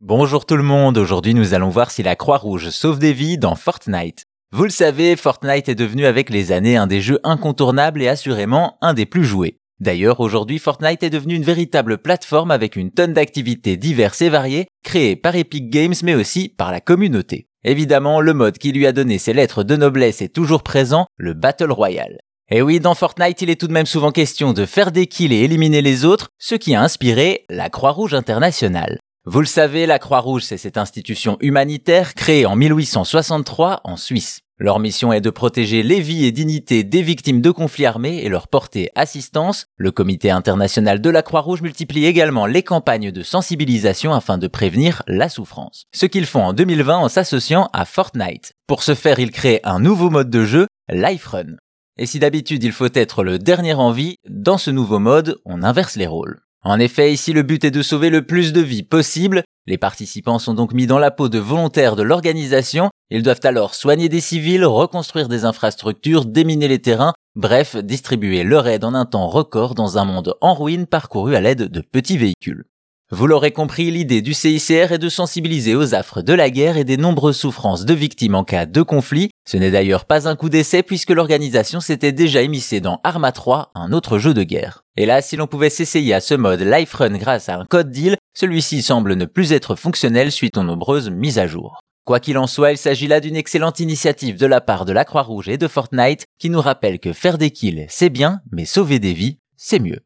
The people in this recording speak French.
Bonjour tout le monde, aujourd'hui nous allons voir si la Croix-Rouge sauve des vies dans Fortnite. Vous le savez, Fortnite est devenu avec les années un des jeux incontournables et assurément un des plus joués. D'ailleurs, aujourd'hui, Fortnite est devenu une véritable plateforme avec une tonne d'activités diverses et variées, créées par Epic Games mais aussi par la communauté. Évidemment, le mode qui lui a donné ses lettres de noblesse est toujours présent, le Battle Royale. Et oui, dans Fortnite, il est tout de même souvent question de faire des kills et éliminer les autres, ce qui a inspiré la Croix-Rouge internationale. Vous le savez, la Croix-Rouge, c'est cette institution humanitaire créée en 1863 en Suisse. Leur mission est de protéger les vies et dignités des victimes de conflits armés et leur porter assistance. Le comité international de la Croix-Rouge multiplie également les campagnes de sensibilisation afin de prévenir la souffrance. Ce qu'ils font en 2020 en s'associant à Fortnite. Pour ce faire, ils créent un nouveau mode de jeu, Life Run. Et si d'habitude il faut être le dernier en vie, dans ce nouveau mode, on inverse les rôles. En effet, ici le but est de sauver le plus de vies possible. Les participants sont donc mis dans la peau de volontaires de l'organisation. Ils doivent alors soigner des civils, reconstruire des infrastructures, déminer les terrains, bref, distribuer leur aide en un temps record dans un monde en ruine parcouru à l'aide de petits véhicules. Vous l'aurez compris, l'idée du CICR est de sensibiliser aux affres de la guerre et des nombreuses souffrances de victimes en cas de conflit. Ce n'est d'ailleurs pas un coup d'essai puisque l'organisation s'était déjà émissée dans Arma 3, un autre jeu de guerre. Et là, si l'on pouvait s'essayer à ce mode Life Run grâce à un code deal, celui-ci semble ne plus être fonctionnel suite aux nombreuses mises à jour. Quoi qu'il en soit, il s'agit là d'une excellente initiative de la part de la Croix-Rouge et de Fortnite qui nous rappelle que faire des kills, c'est bien, mais sauver des vies, c'est mieux.